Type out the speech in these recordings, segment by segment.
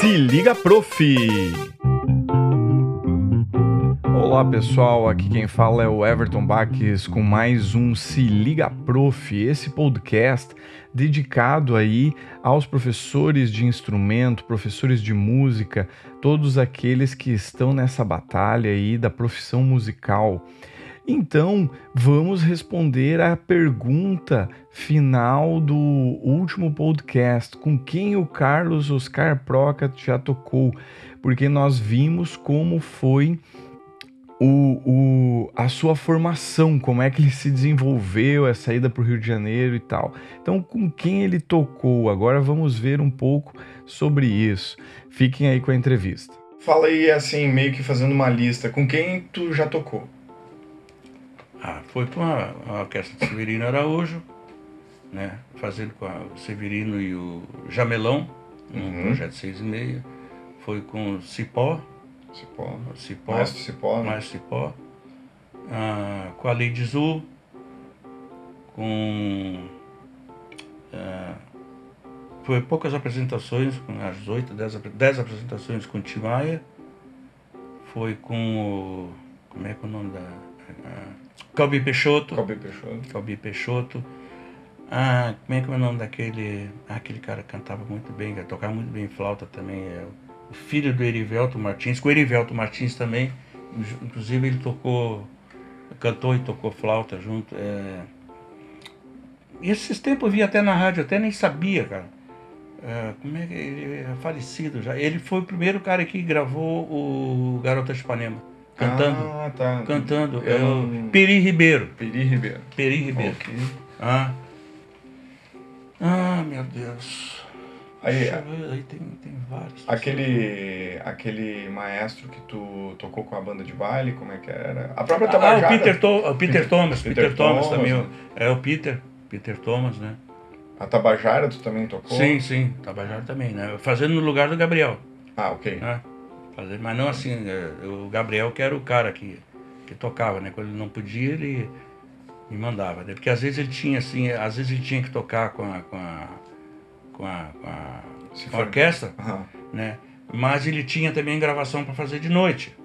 Se liga, prof! Olá pessoal, aqui quem fala é o Everton Baques com mais um Se Liga Prof, esse podcast dedicado aí aos professores de instrumento, professores de música, todos aqueles que estão nessa batalha aí da profissão musical. Então, vamos responder à pergunta final do último podcast: com quem o Carlos Oscar Proca já tocou? Porque nós vimos como foi o, o, a sua formação, como é que ele se desenvolveu, a saída para o Rio de Janeiro e tal. Então, com quem ele tocou? Agora vamos ver um pouco sobre isso. Fiquem aí com a entrevista. Fala aí, assim, meio que fazendo uma lista, com quem tu já tocou? Ah, foi com a, a Orquestra de Severino Araújo, né? Fazendo com a, o Severino e o Jamelão, um uhum. projeto 6 e meia. Foi com o Cipó. Cipó. Cipó. Maestro Cipó, né? Maestro Cipó. Ah, com a Lady Zu. Com... Ah, foi poucas apresentações, com as oito, dez, dez apresentações com o Timaya. Foi com o... Como é que é o nome da... Calbi Peixoto. Calbi Peixoto. Calbi Peixoto. Ah, como é que é o nome daquele. Ah, aquele cara cantava muito bem, tocava muito bem flauta também. É o filho do Erivelto Martins, com o Erivelto Martins também. Inclusive ele tocou, cantou e tocou flauta junto. É... E esses tempos eu vi até na rádio, até nem sabia, cara. É, como é que ele é falecido já? Ele foi o primeiro cara que gravou o Garota de Ipanema. Cantando. Ah, tá. Cantando. É o Peri Ribeiro. Peri Ribeiro. Peri Ribeiro. Okay. Ah. ah, meu Deus. Aí, ver, aí tem, tem vários. Aquele, aquele maestro que tu tocou com a banda de baile, como é que era? A própria Tabajara. Ah, o Peter, to, o Peter, Peter Thomas. Peter, Peter Thomas, Thomas também. Né? É o Peter. Peter Thomas, né? A Tabajara tu também tocou? Sim, sim. Tabajara também, né? Fazendo no lugar do Gabriel. Ah, ok. Né? Fazer, mas não assim, é, o Gabriel que era o cara que, que tocava, né? Quando ele não podia, ele me mandava, né? Porque às vezes ele tinha assim, às vezes ele tinha que tocar com a, com a, com a, com a, com a orquestra, uhum. né? Mas ele tinha também gravação para fazer de noite.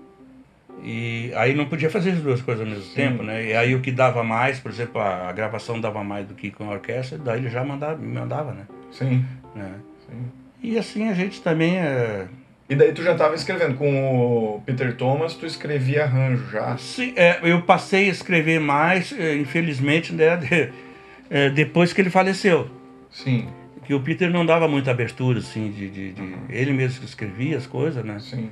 E aí não podia fazer as duas coisas ao mesmo Sim. tempo, né? E aí o que dava mais, por exemplo, a, a, gravação dava mais do que com a orquestra, daí ele já mandava, me mandava, né? Sim. Né? Sim. E assim a gente também é, e daí tu já estava escrevendo com o Peter Thomas, tu escrevia arranjo já? Sim, é, eu passei a escrever mais, é, infelizmente, né, de, é, depois que ele faleceu. Sim. Que o Peter não dava muita abertura, assim, de, de, de uhum. ele mesmo que escrevia as coisas, né? Sim.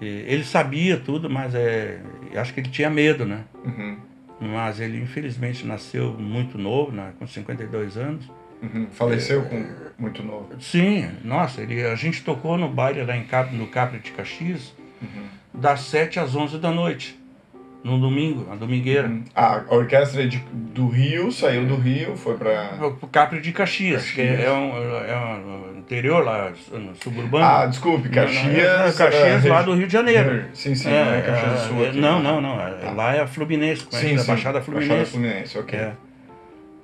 E ele sabia tudo, mas é, acho que ele tinha medo, né? Uhum. Mas ele infelizmente nasceu muito novo, né, com 52 anos. Uhum. Faleceu é, com muito novo. Sim, nossa, ele, a gente tocou no baile lá em Cap, no Capri de Caxias, uhum. das 7 às 11 da noite, no domingo, a domingueira. Uhum. A orquestra de, do Rio, saiu do Rio, foi para... O Capri de Caxias, Caxias. que é, é, um, é um interior lá, no suburbano. Ah, desculpe, Caxias... É, Caxias lá do Rio de Janeiro. Sim, sim, é, não é Caxias do Sul. Aqui, não, não, não, não, lá é a Fluminense, conhece? Sim, a Baixada Fluminense. Baixada Fluminense, ok. É.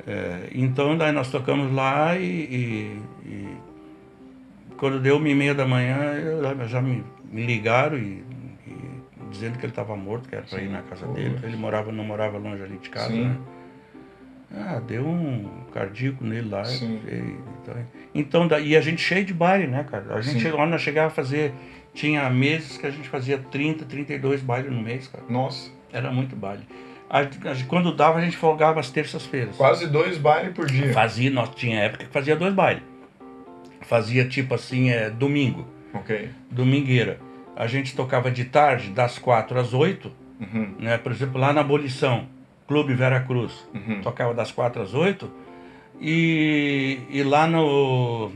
É, então daí nós tocamos lá e, e, e, quando deu uma e meia da manhã eu, já me, me ligaram e, e, dizendo que ele estava morto, que era para ir na casa dele. Ele morava, não morava longe ali de casa, Sim. né? Ah, deu um cardíaco nele lá. E, então, então, e a gente cheio de baile, né, cara? A gente chegou, nós chegava a fazer. Tinha meses que a gente fazia 30, 32 bailes no mês, cara. Nossa. Era muito baile. Quando dava, a gente folgava às terças-feiras. Quase dois bailes por dia. Fazia, nós tinha época que fazia dois bailes. Fazia tipo assim, é, domingo. Ok. Domingueira. A gente tocava de tarde, das quatro às oito. Uhum. Né? Por exemplo, lá na Abolição, Clube Vera Cruz. Uhum. Tocava das quatro às oito. E, e lá no.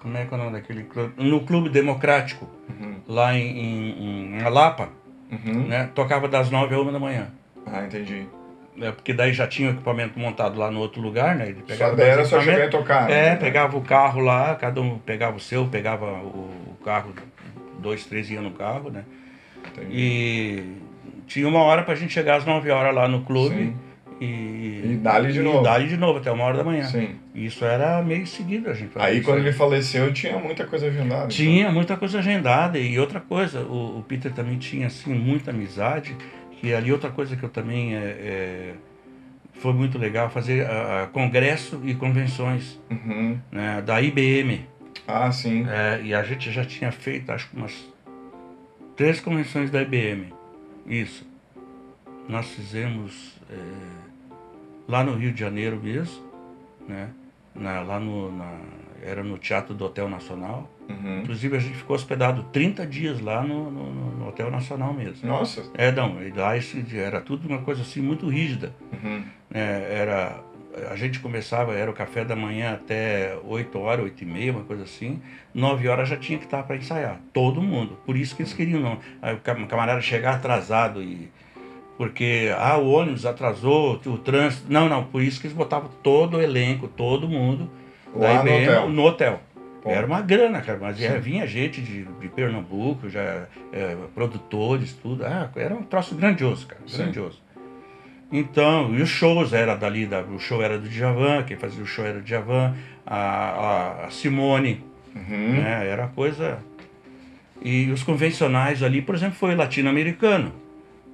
Como é que é o nome daquele clube? No Clube Democrático, uhum. lá em, em, em Alapa, uhum. né? tocava das nove a uma da manhã. Ah, entendi. É, porque daí já tinha o equipamento montado lá no outro lugar, né? Ele pegava só daí era só chegar e tocar. É, né? pegava o carro lá, cada um pegava o seu, pegava o, carro, dois, três iam no carro, né? Entendi. E tinha uma hora pra gente chegar às 9 horas lá no clube. Sim. e, E dali de novo. dali de novo, até uma hora da manhã. Sim. Isso era meio seguido a gente Aí quando ele faleceu tinha muita coisa agendada. então. Tinha muita coisa agendada e outra coisa, o, o Peter também tinha assim muita amizade e ali outra coisa que eu também é, é, foi muito legal fazer ah, ah, congresso e convenções Uhum. né, da IBM Ah, sim. É, e a gente já tinha feito acho que umas três convenções da IBM isso nós fizemos é, lá no Rio de Janeiro mesmo né na- lá no na- era no Teatro do Hotel Nacional Uhum. Inclusive a gente ficou hospedado 30 dias lá no, no- no Hotel Nacional mesmo. Nossa. É, não, e lá esse, era tudo uma coisa assim muito rígida. Uhum. né? era, a gente começava, era o café da manhã até 8 horas, 8 e meia, uma coisa assim. 9 horas já tinha que estar para ensaiar. Todo mundo. Por isso que eles queriam, não. Aí o cam- camarada chegar atrasado e. Porque, ah, o ônibus atrasou, o trânsito. Não, não, por isso que eles botavam todo o elenco, todo mundo Lá no hotel. no hotel. Era uma grana, cara, mas é, vinha gente de, de Pernambuco, já é, produtores, tudo. Ah, era um troço grandioso, cara, Sim. grandioso. Então, e os shows era dali, da, o show era do Djavan, quem fazia o show era o Djavan, a, a, a Simone, Uhum. né, era coisa... E os convencionais ali, por exemplo, foi latino-americano.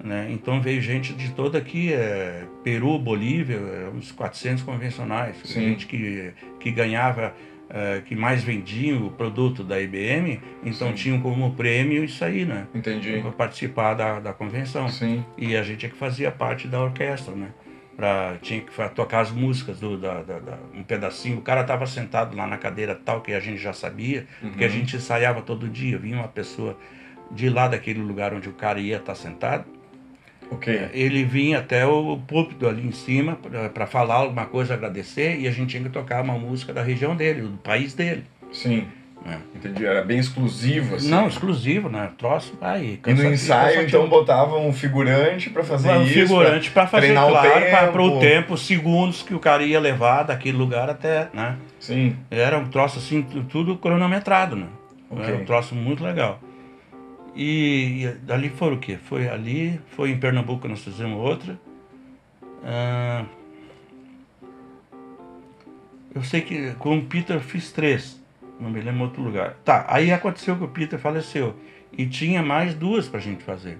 Né? Então veio gente de toda aqui, é, Peru, Bolívia, é, uns 400 convencionais. Sim. Gente que, que ganhava, é, que mais vendia o produto da IBM, então Sim. tinham como prêmio isso aí, né? Entendi. Para participar da, da convenção. Sim. E a gente é que fazia parte da orquestra, né? Pra, tinha que tocar as músicas, do, da, da- da- um pedacinho. O cara estava sentado lá na cadeira tal, que a gente já sabia, porque a Uhum. gente ensaiava todo dia. Vinha uma pessoa de lá daquele lugar onde o cara ia estar sentado, Ok. ele vinha até o púlpito ali em cima para falar alguma coisa, agradecer, e a gente tinha que tocar uma música da região dele, do país dele. Sim. né? Entendi. Era bem exclusivo, assim. Não, exclusivo, né? Troço, aí. E no ensaio, então, botavam um figurante pra fazer um isso. figurante para fazer, treinar claro, para o tempo. tempo, os segundos que o cara ia levar daquele lugar até, né? Sim. Era um troço assim, tu- tudo cronometrado, né? Ok. Era um troço muito legal. E, e dali foi o quê? Foi ali, foi em Pernambuco nós fizemos outra. Ah, eu sei que com o Peter eu fiz três, não me lembro outro lugar. Tá, aí aconteceu que o Peter faleceu. E tinha mais duas pra gente fazer.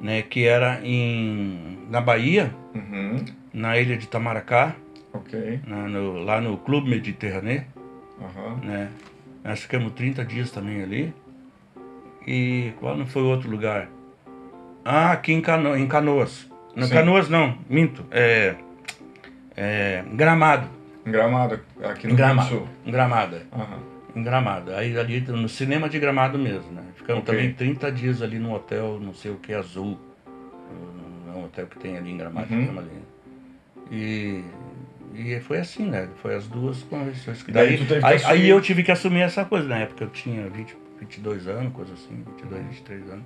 Né, que era em, na Bahia, Uhum. na ilha de Tamaracá, Ok. na- no- lá no Clube Mediterrâneo Aham. né? Nós ficamos 30 dias também ali. E qual não foi outro lugar? Ah, aqui em, Cano em Canoas. Não, Sim. Canoas não, minto. É, é Gramado. Gramado, aqui no Rio Em do Gramado. Sul. Gramado. Aham. Em Gramado. Aí ali no cinema de Gramado mesmo, né? Ficamos Ok. também 30 dias ali no hotel, não sei o que, azul. É um hotel que tem ali em Gramado. Uhum. ali. E, e foi assim, né? Foi as duas convenções. que Daí Daí, aí, assumir. aí eu tive que assumir essa coisa. Na época eu tinha 20, 22 anos, coisa assim, 22, 23 anos.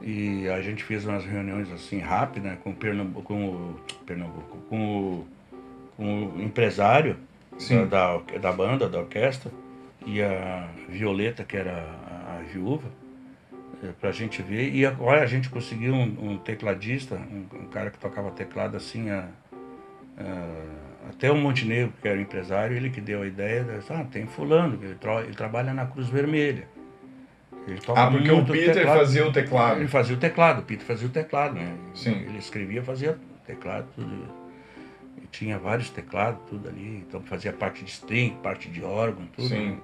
E a gente fez umas reuniões assim rápidas né, com, o Pernambuco, com o Pernambuco, com o, com o empresário da, da, da banda, da orquestra, e a Violeta, que era a, a viúva, eh, pra gente ver. E agora a gente conseguiu um, um tecladista, um, um cara que tocava teclado assim, a, a- até o Montenegro, que era o empresário, ele que deu a ideia, disse, ah, tem fulano, ele, tra- ele trabalha na Cruz Vermelha. Ele toca Ah, porque o Peter teclado. fazia o teclado. Ele fazia o teclado, o Peter fazia o teclado, né? Sim. Ele escrevia, fazia teclado, tudo. E tinha vários teclados, tudo ali. Então fazia parte de string, parte de órgão, tudo. Sim. né?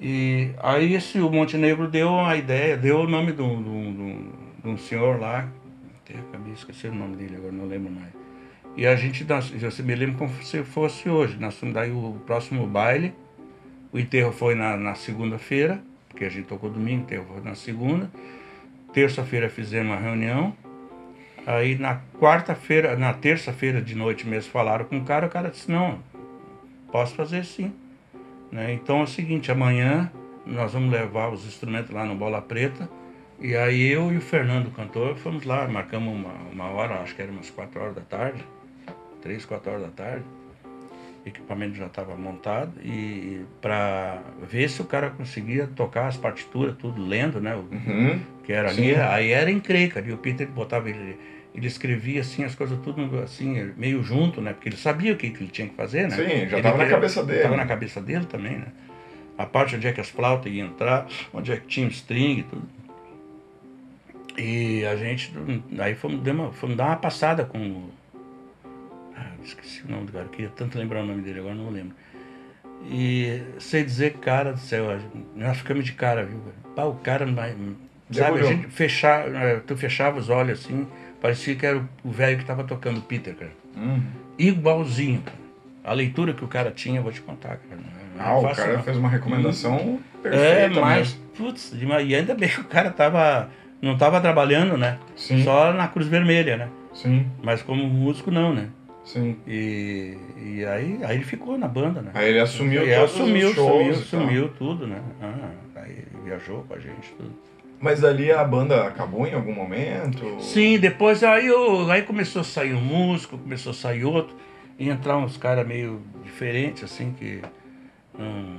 E aí esse, o Montenegro deu a ideia, deu o nome de um, de um- de um- senhor lá, até acabei de esquecer o nome dele agora, não lembro mais. E a gente, já se me lembro como se fosse hoje. Nós fomos daí o próximo baile, o enterro foi na, na segunda-feira, porque a gente tocou domingo, o enterro foi na segunda. Terça-feira fizemos uma reunião. Aí na quarta-feira, na terça-feira de noite mesmo falaram com o cara, o cara disse, não, posso fazer sim. Né? Então é o seguinte, amanhã nós vamos levar os instrumentos lá no Bola Preta. E aí eu e o Fernando, o cantor, fomos lá, marcamos uma, uma hora, acho que era umas 4 horas da tarde, 3, 4 horas da tarde. O equipamento já estava montado e para ver se o cara conseguia tocar as partituras, tudo lendo, né? O- Uhum. que era Sim. ali, aí era encrenca, ali o Peter botava ele, ele escrevia assim as coisas tudo assim, meio junto, né? Porque ele sabia o que, que ele tinha que fazer, né? Sim, já estava na cabeça dele. Estava na cabeça dele também, né? A parte onde é que as flautas iam entrar, onde é que tinha o string e tudo. E a gente, aí fomos, uma, fomos dar uma passada com. Esqueci o nome do cara, eu queria tanto lembrar o nome dele, agora não lembro. E sei dizer, cara do céu, nós ficamos de cara, viu? Pá, o cara, sabe, a gente fechar, eh, tu fechava os olhos assim, parecia que era o velho que estava tocando Peter, cara. Uhum. Igualzinho, cara. A leitura que o cara tinha, eu vou te contar, cara. Não é ah, o cara não. fez uma recomendação uhum. perfeita. É, mas, mesmo. putz, e ainda bem que o cara tava, não tava trabalhando, né? Sim. Só na Cruz Vermelha, né? Sim. Mas como músico, não, né? Sim. E, e aí, aí ele ficou na banda, né? Aí ele assumiu e todos assumiu, os shows assumiu, assumiu tudo, né? Ah, aí ele viajou com a gente, tudo. Mas ali a banda acabou em algum momento? Sim, depois aí, eu, aí começou a sair um músico, começou a sair outro, e entrar uns caras meio diferentes, assim, que não,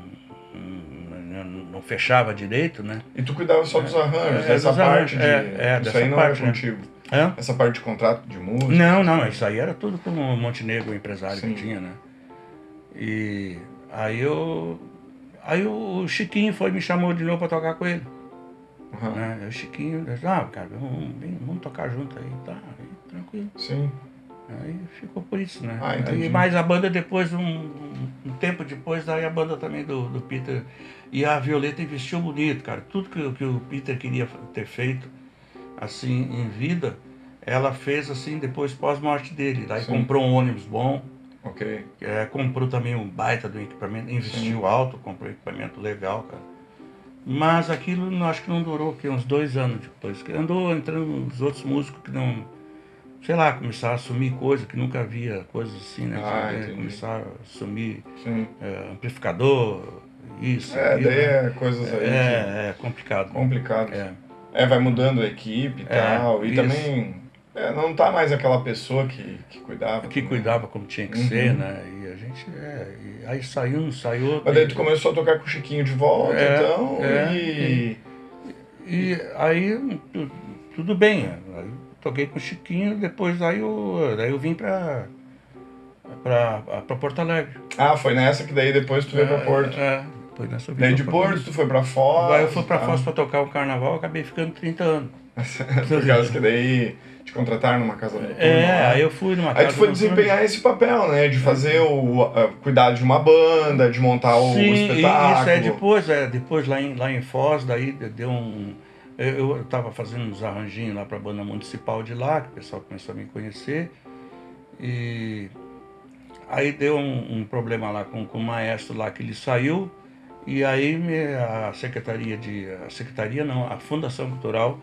não, não, fechava direito, né? E tu cuidava só dos arranjos, é, essa parte arranjos, de... É, é, isso aí não parte, era né? contigo? Né? Hã? Essa parte de contrato de música? Não, não, isso aí era tudo com o Montenegro, o empresário Sim. que tinha, né? E aí eu. Aí o Chiquinho foi me chamou de novo para tocar com ele. Uhum. Né? O Chiquinho, ah, cara, vamos, vamos tocar junto aí, tá, aí, tranquilo. Sim. Aí ficou por isso, né? Ah, entendi. Aí, mas a banda depois, um, um, tempo depois, aí a banda também do, do Peter. E a Violeta investiu bonito, cara. Tudo que, que o Peter queria ter feito assim em vida, ela fez assim depois pós-morte dele. Daí Sim. comprou um ônibus bom. Ok. É, comprou também um baita do equipamento, investiu Sim. alto, comprou um equipamento legal, cara. Mas aquilo acho que não durou que uns dois anos depois. Andou entrando uns outros músicos que não. Sei lá, começaram a assumir coisas que nunca havia, coisas assim, né? Ah, começaram a assumir é, amplificador, isso. É, aquilo, daí né? é coisas aí. É, é complicado. Complicado. É. É, vai mudando a equipe e é, tal. E isso. também é, não tá mais aquela pessoa que, que cuidava. Que também. cuidava como tinha que uhum. ser, né? E a gente, é, aí saiu um, saiu. Mas daí tu começou a tocar com o Chiquinho de volta, é, então, é, e... e... e... aí, tudo bem. Aí toquei com o Chiquinho, depois aí eu, daí eu vim pra, pra, pra Porto Alegre. Ah, foi nessa que daí depois tu veio pra é, Porto. É, foi nessa Daí de Porto tu foi pra Foz? Aí eu fui pra tá. Foz pra tocar o carnaval, acabei ficando 30 anos. Por causa que daí te contrataram numa casa noturna. É, aí eu fui numa casa Aí tu foi desempenhar esse papel, né? De fazer o. Uh, cuidar de uma banda, de montar o, Sim, o espetáculo. Isso, é depois, é, depois lá em, lá em Foz, daí deu um. Eu, eu tava fazendo uns arranjinhos lá pra banda municipal de lá, que o pessoal começou a me conhecer. E aí deu um, um problema lá com, com o maestro lá que ele saiu. E aí a secretaria de a secretaria não, a Fundação Cultural.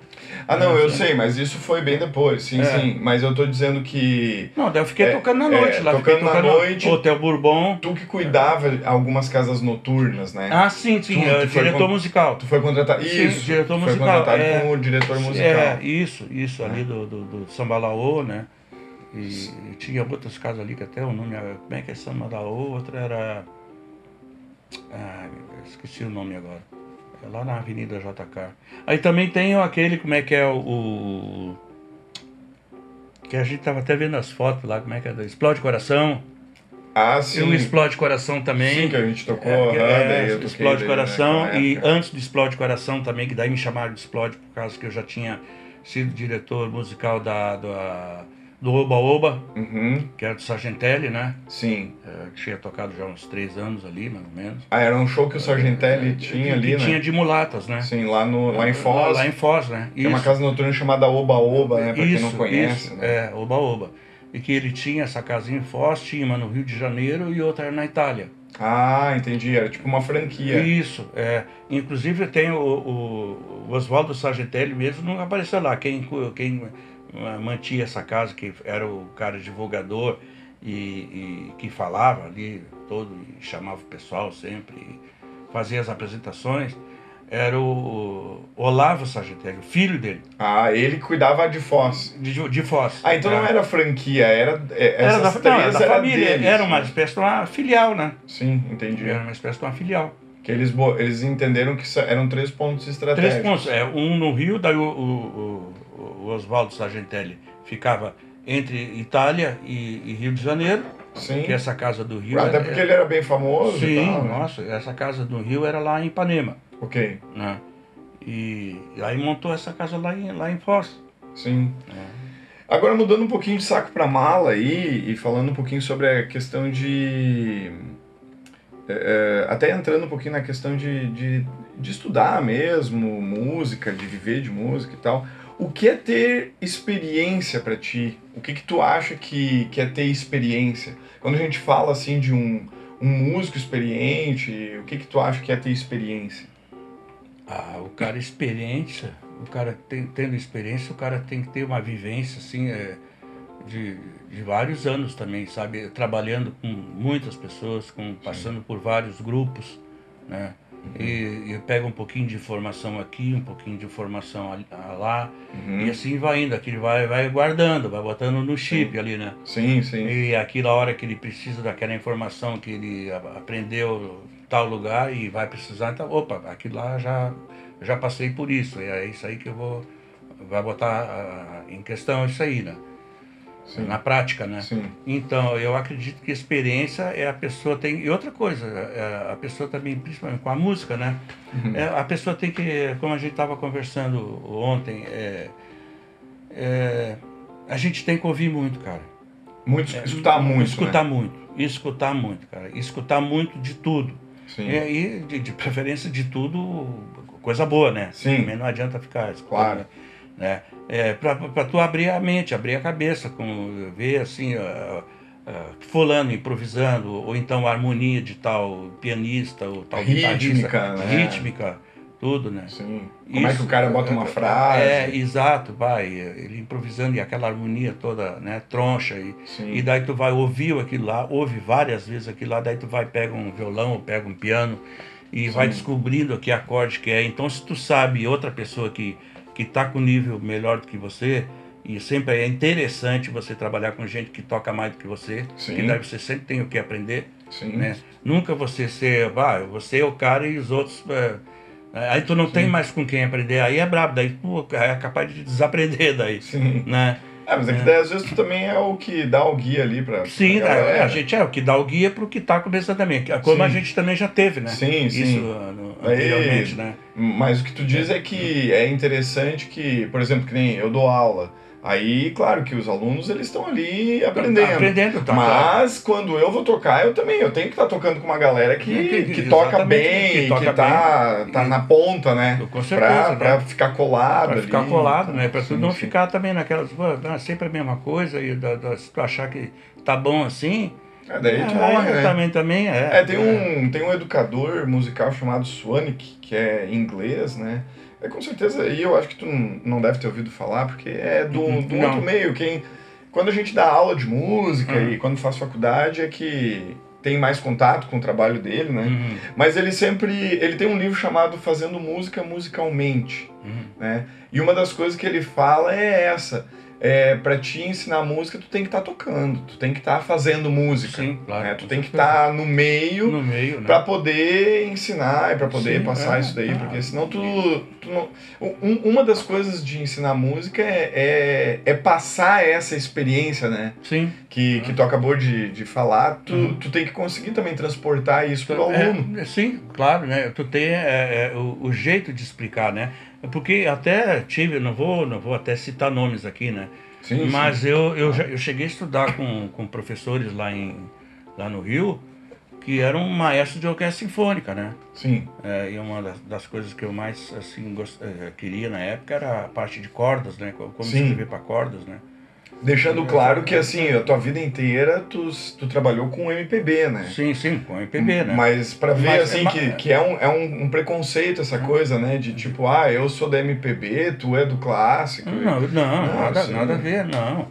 Ah, não, eu sei, mas isso foi bem depois, sim, é. sim. Mas eu tô dizendo que Não, eu fiquei é, tocando na noite é, lá, tocando, tocando na noite. Hotel Bourbon. Tu que cuidava algumas casas noturnas, né? Ah, sim, sim, tu, tu diretor con... musical. Tu foi contratado. Sim, isso. diretor musical. Foi contratado é, como diretor musical. É, isso, isso ali é. do, do, do Sambalaô, né? E, e, tinha outras casas ali que até o nome, como é que é Sambalaô, outra era ah, esqueci o nome agora. É lá na Avenida JK. Aí também tem aquele, como é que é o. que a gente tava até vendo as fotos lá, como é que é? Explode Coração. Ah, sim. E o Explode Coração também. Sim, que a gente tocou. É, é, é Explode Coração. Né, e antes do Explode Coração também, que daí me chamaram de Explode por causa que eu já tinha sido diretor musical da, da do Oba Oba, uhum. que era do Sargentelli, né? Sim. É, tinha tocado já uns três anos ali, mais ou menos. Ah, era um show que o Sargentelli é, tinha ali, que né? tinha de mulatas, né? Sim, lá, no, lá em Foz. Lá, lá em Foz, né? Tem uma casa noturna chamada Oba Oba, né? Pra isso, quem não conhece. Isso, né? é, Oba Oba. E que ele tinha essa casinha em Foz, tinha uma no Rio de Janeiro e outra na Itália. Ah, entendi. Era tipo uma franquia. Isso, é. Inclusive tem o, o, o Oswaldo Sargentelli mesmo, não apareceu lá. Quem, quem mantinha essa casa, que era o cara divulgador e, e que falava ali todo, chamava o pessoal sempre, fazia as apresentações, era o Olavo Sagitário, filho dele. Ah, ele cuidava de Foz. De, de Foz. Ah, então não era franquia, era. É, era da, não, era da era família, deles, era uma espécie de uma filial, né? Sim, entendi. Era uma espécie de uma filial. Que eles, eles entenderam que eram três pontos estratégicos. Três pontos, é, um no Rio, daí o, o, o Oswaldo Sargentelli ficava entre Itália e, e Rio de Janeiro, Sim. que essa casa do Rio... Até era- porque ele era bem famoso e Sim, tal, né? nossa, essa casa do Rio era lá em Ipanema, Ok, né? E, e aí montou essa casa lá em, lá em Foz. sim. né? Agora mudando um pouquinho de saco para mala aí e falando um pouquinho sobre a questão de. é, é, até entrando um pouquinho na questão de, de, de estudar mesmo música, de viver de música e tal. O que é ter experiência para ti? O que, que tu acha que, que é ter experiência? Quando a gente fala assim de um, um músico experiente, o que, que tu acha que é ter experiência? Ah, o cara experiente, o cara tem- tendo experiência, o cara tem que ter uma vivência assim é, de, de vários anos também, sabe? Trabalhando com muitas pessoas, com, passando por vários grupos, né? E, e pega um pouquinho de informação aqui, um pouquinho de informação lá, Uhum. e assim vai indo, aquele vai, vai guardando, vai botando no chip ali, né? Sim, sim. E aquilo, a hora que ele precisa daquela informação que ele aprendeu tal lugar e vai precisar, então, opa, aquilo lá já, já passei por isso, e é isso aí que eu vou vai botar ah, em questão isso aí, né? Sim. Na prática, né? Sim. Então, eu acredito que experiência é a pessoa tem. E outra coisa, é, a pessoa também, principalmente com a música, né? Uhum. É, a pessoa tem que, como a gente estava conversando ontem, é, é, a gente tem que ouvir muito, cara. Muito, É, escutar muito. Escutar né? muito. Escutar muito, cara. Escutar muito de tudo. Sim. E aí, de, de preferência de tudo, coisa boa, né? Sim. Também não adianta ficar escutando, Claro. Né? É, pra, pra tu abrir a mente, abrir a cabeça, com, ver assim, ah, ah, fulano improvisando, ou então a harmonia de tal pianista, ou tal Rítmica, né? rítmica, tudo, né? Sim. Como é que Isso, o cara bota uma frase? É, exato, vai, ele improvisando e aquela harmonia toda, né, troncha, e, Sim. e daí tu vai ouvir aquilo lá, ouve várias vezes aquilo lá, daí tu vai, pega um violão, ou pega um piano, e vai Sim. descobrindo que acorde que é. Então, se tu sabe outra pessoa que, que tá com nível melhor do que você, e sempre é interessante você trabalhar com gente que toca mais do que você, Sim. que daí você sempre tem o que aprender, Sim. né? Nunca você ser, vai, você é o cara e os outros. é, aí tu não tem mais com quem aprender, aí é brabo, daí tu é capaz de desaprender daí, Sim. né? É, mas é que daí às vezes tu também é o que dá o guia ali pra. Sim, pra a, galera. a gente é o que dá o guia pro que tá começando também, como a Sim. gente também já teve, né? Sim, Isso sim. uh, no- Aí- anteriormente, né? Mas o que tu diz é que é interessante que, por exemplo, que nem eu dou aula. Aí, claro que os alunos eles estão ali aprendendo. Tá aprendendo, tá? claro. Mas quando eu vou tocar, eu também, eu tenho que estar tocando com uma galera que, Que- que- que toca bem, que que, toca tá, bem. tá na ponta, né? Com certeza, Pra, né? pra ficar colado Pra ficar ali. colado, né? Pra tu não sim. ficar também naquelas, pô, é sempre a mesma coisa, e da- da- se tu achar que tá bom assim, É, daí tu é, morre, né? também, também é. É, tem um, tem um educador musical chamado Swanik, que é inglês, né? É com certeza, e eu acho que tu não deve ter ouvido falar, porque é do, Uhum, do outro meio. Quem, quando a gente dá aula de música Uhum. e quando faz faculdade, é que tem mais contato com o trabalho dele, né? Uhum, Mas ele sempre. Ele tem um livro chamado Fazendo Música Musicalmente, uhum. né? E uma das coisas que ele fala é essa. É, para te ensinar música, tu tem que estar tocando, tu tem que estar fazendo música. Sim, claro. né? Tu tem que estar no meio no meio, né? Pra poder ensinar e pra poder Sim, passar é, isso daí, é. porque senão tu, tu não... Um- uma das coisas de ensinar música é, é, é passar essa experiência, né? Sim. Que, que tu acabou de, de falar, tu, Uhum. tu tem que conseguir também transportar isso pro aluno. É, sim, claro, né? Tu tem é, é, o, o jeito de explicar, né? Porque até tive, não vou, não vou até citar nomes aqui, né? Sim, Mas eu, eu, já, eu cheguei a estudar com, com professores lá, em, lá no Rio que eram maestros de orquestra sinfônica, né? sim. É, e uma das, das coisas que eu mais assim gost, é, queria na época era a parte de cordas, né? Como Sim. escrever para cordas, né? Deixando claro que, assim, a tua vida inteira tu, tu trabalhou com MPB, né? Sim, sim, com MPB, né? Mas pra ver, Mas- assim, mas- que, que é, um, é um, um preconceito essa coisa, né? De tipo, ah, eu sou da MPB, tu é do clássico. Não, não, Não, nada, sim. nada a ver, não.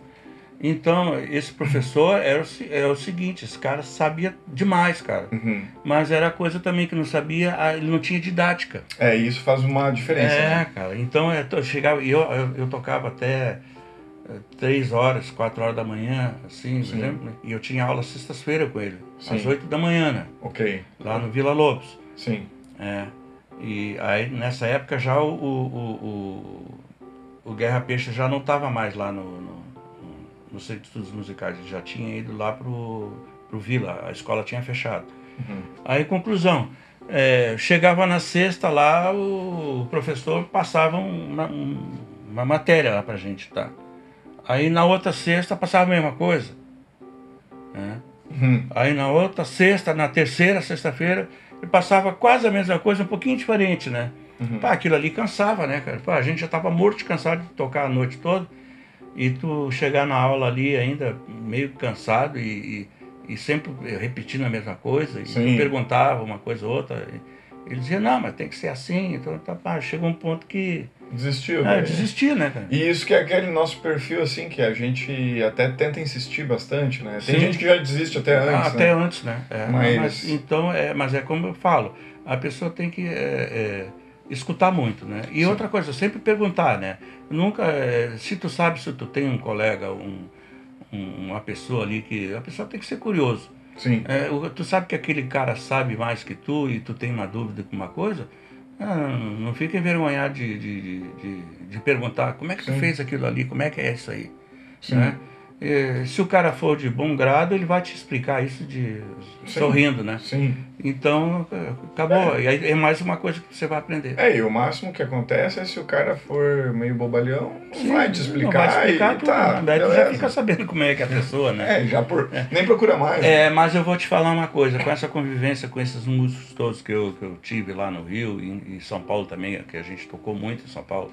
Então, esse professor era o, se- é o seguinte, esse cara sabia demais, cara. Uhum. Mas era coisa também que não sabia, ah, ele não tinha didática. É, isso faz uma diferença. É, né? cara. Então eu, to- chegava, e eu, eu, eu tocava até três horas, quatro horas da manhã, assim, por Sim. exemplo, né? e eu tinha aula sextas-feiras com ele, Sim. às oito da manhã, né? Ok, Lá no Vila Lobos. sim. É. E aí nessa época já o, o, o, o, Guerra Peixe já não estava mais lá no, no, no Centro de Estudos Musicais, ele já tinha ido lá pro, pro Vila, a escola tinha fechado. Uhum. Aí, conclusão, é, chegava na sexta lá, o professor passava uma, um- uma matéria lá pra gente, tá? Aí na outra sexta passava a mesma coisa. né? Uhum. Aí na outra sexta, na terceira sexta-feira, ele passava quase a mesma coisa, um pouquinho diferente, né? Uhum. Pá, aquilo ali cansava, né, cara? Pá, a gente já tava morto de cansado de tocar a noite toda. E tu chegar na aula ali ainda meio cansado e, e, e sempre repetindo a mesma coisa. E Sim. tu perguntava uma coisa ou outra. e Ele dizia, não, mas tem que ser assim. Então, tá, pá, chega um ponto que. Desistiu. Ah, né? desistir, né, cara? E isso que é aquele nosso perfil, assim, que a gente até tenta insistir bastante, né? Tem Sim. gente que já desiste até antes, Ah, até né? antes, né? É, Mas- mas... então, é, mas é como eu falo, a pessoa tem que é, é, escutar muito, né? E outra coisa, sempre perguntar, né? Nunca, é, se tu sabe, se tu tem um colega, um, um- uma pessoa ali que a pessoa tem que ser curioso. Sim. É, tu sabe que aquele cara sabe mais que tu e tu tem uma dúvida com uma coisa, ah, não, não fica envergonhado de, de, de, de- perguntar como é que tu Sim. fez aquilo ali, como é que é isso aí. Sim. Né? É, se o cara for de bom grado, ele vai te explicar isso de Sim. sorrindo, né? Sim. Então, é, acabou. E aí é mais uma coisa que você vai aprender. É, e o máximo que acontece é se o cara for meio bobalhão, não Sim, vai te não explicar, vai explicar e tudo, tá, né? Daí tu já fica sabendo como é que é a pessoa, né? É, já por... nem procura mais. né? É, mas eu vou te falar uma coisa, com essa convivência com esses músicos todos que eu, que eu tive lá no Rio e em, em São Paulo também, que a gente tocou muito em São Paulo,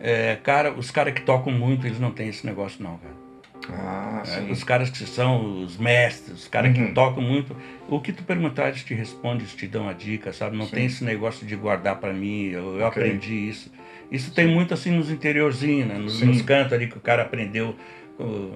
é, cara, os caras que tocam muito, eles não têm esse negócio não, cara. Ah, É, sim. os caras que são os mestres, os caras Uhum. que tocam muito, o que tu perguntar, eles te respondem, eles te dão a dica, sabe? Não Sim. tem esse negócio de guardar pra mim, eu, eu Ok. aprendi isso. Isso tem muito assim nos interiorzinhos, né? Nos, Sim. nos cantos ali que o cara aprendeu com,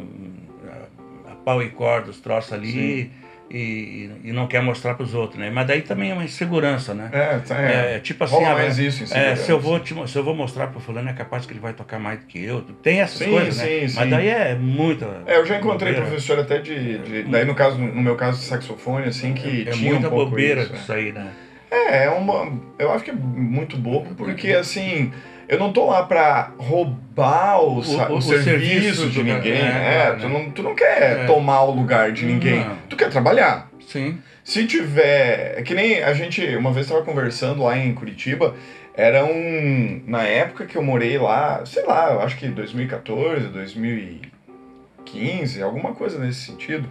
a, a pau e corda, os troços ali, e, e, e não quer mostrar pros outros, né? Mas daí também é uma insegurança, né? É, tá, é. É, tipo assim, ah, isso é, se, eu vou te- se eu vou mostrar pro fulano, é capaz que ele vai tocar mais do que eu. Tem essas Sim, coisas, sim, né? sim. Mas daí é muita. É, eu já encontrei bobeira. professor até de, de- Daí, no caso, no meu caso, de saxofone, assim, que É tinha muita um pouco bobeira isso. isso aí, né? É, é uma. Eu acho que é muito bobo, porque assim. Eu não tô lá pra roubar o, O- o o serviço, de ninguém. é, É, tu, né? não, tu não quer É. tomar o lugar de ninguém. Não. Tu quer trabalhar. Sim. Se tiver. É que nem a gente uma vez estava conversando lá em Curitiba. Era um. Na época que eu morei lá, sei lá, eu acho que 2014, 2015, alguma coisa nesse sentido.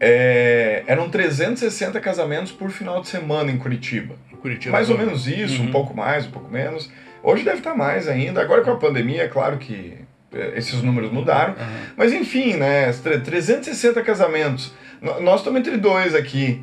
É, eram 360 casamentos por final de semana em Curitiba. Curitiba. Mais ou menos isso, um Uhum. pouco mais, um pouco menos. Hoje deve estar mais ainda. Agora com a pandemia, é claro que é, esses números mudaram. Aham. Mas enfim, né? tre- 360 casamentos. Nós estamos entre dois aqui.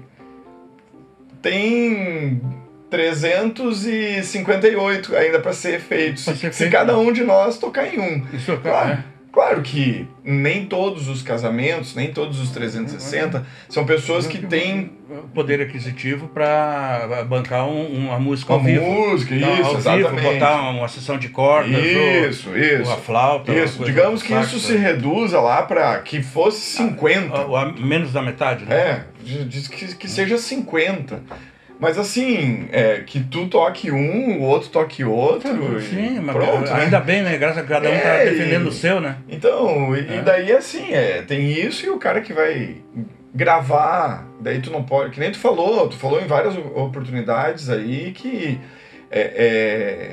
Tem 358 ainda para ser feitos. Se, se cada né? um de nós tocar em um. Isso, Claro, é. Claro que nem todos os casamentos, nem todos os 360 são pessoas que têm poder aquisitivo para bancar um- uma música ao uma vivo. música, Então, isso, ao exatamente. vivo, botar uma sessão de cordas, Isso, ou, isso. ou a flauta. Isso, digamos que sax, isso se reduza lá para que fosse 50. Ou a- menos da metade, né? É, diz que, que seja 50. Mas assim, é, que tu toque um, o outro toque outro. Sim, mas pronto, né? ainda bem, né? Graças a cada um tá É, defendendo e- o seu, né? Então, e, e É. daí assim, é, tem isso e o cara que vai gravar, daí tu não pode. Que nem tu falou, tu falou em várias oportunidades aí que é, é,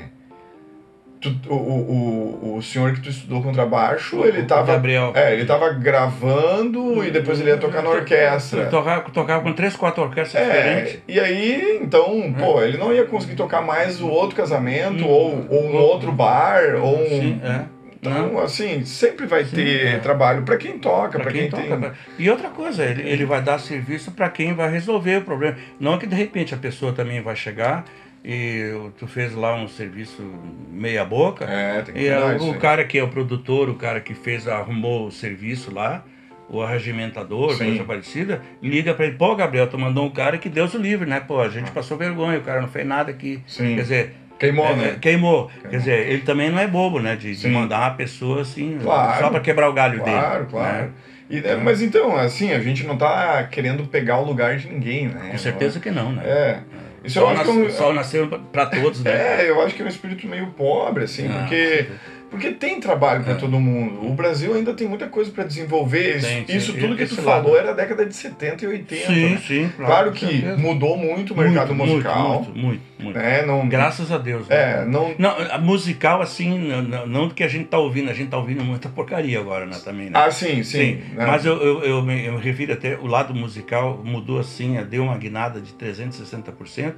tu- o, o, o, senhor que tu estudou contrabaixo, ele O tava. Gabriel. É, ele tava gravando e depois ele ia tocar na orquestra. Tocava, tocava com três, quatro orquestras É, diferentes. e aí, então, pô, ele não ia conseguir tocar mais o outro casamento, Hum. ou, ou um outro bar, ou um. Sim, é. Então, assim, sempre vai Sim, ter é. trabalho para quem toca, para quem quem, toca. tem. E outra coisa, ele, ele vai dar serviço para quem vai resolver o problema. Não que de repente a pessoa também vai chegar e tu fez lá um serviço meia boca. É, tem que E isso o aí. cara que é o produtor, o cara que fez, arrumou o serviço lá, o arregimentador, Sim. coisa parecida, liga pra ele, pô, Gabriel, tu mandou um cara que Deus o livre, né? Pô, a gente passou vergonha, o cara não fez nada aqui. Sim. Quer dizer, Queimou, é, né? queimou. Quer dizer, ele também não é bobo, né? De, de mandar uma pessoa assim, Claro. só pra quebrar o galho Claro, dele. claro. né? E, é, mas então, assim, a gente não tá querendo pegar o lugar de ninguém, né? Com certeza que não, né? É. Isso é um- nas, só nasceu pra todos, né? É, eu acho que é um espírito meio pobre, assim, Ah, porque Porque tem trabalho para é. todo mundo. O Brasil ainda tem muita coisa para desenvolver. Tem, isso, tudo que tu lado. falou era década de 70 e 80. Sim, né? sim. Claro, claro que certeza. mudou muito o mercado muito, musical. Muito, muito, muito. É, não, Graças a Deus. Né? É, não... não. musical, assim, não, não do que a gente tá ouvindo. A gente tá ouvindo muita porcaria agora, né, também, né? Ah, sim, sim. sim. Né? Mas eu, eu, eu, me, eu me refiro até, o lado musical mudou assim, deu uma guinada de 360%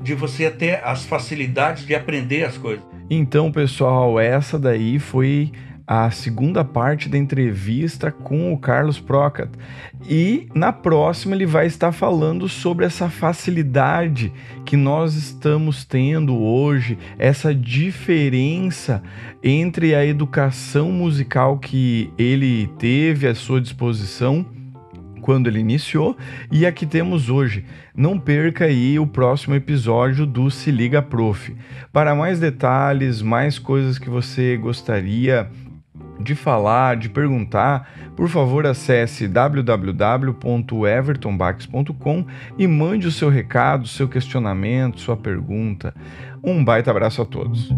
de você ter as facilidades de aprender as coisas. Então, pessoal, essa daí foi a segunda parte da entrevista com o Carlos Procat. E na próxima ele vai estar falando sobre essa facilidade que nós estamos tendo hoje, essa diferença entre a educação musical que ele teve à sua disposição quando ele iniciou e a que temos hoje. Não perca aí o próximo episódio do Se Liga Prof. Para mais detalhes, mais coisas que você gostaria de falar, de perguntar, por favor acesse www.evertonbax.com e mande o seu recado, seu questionamento, sua pergunta. Um baita abraço a todos.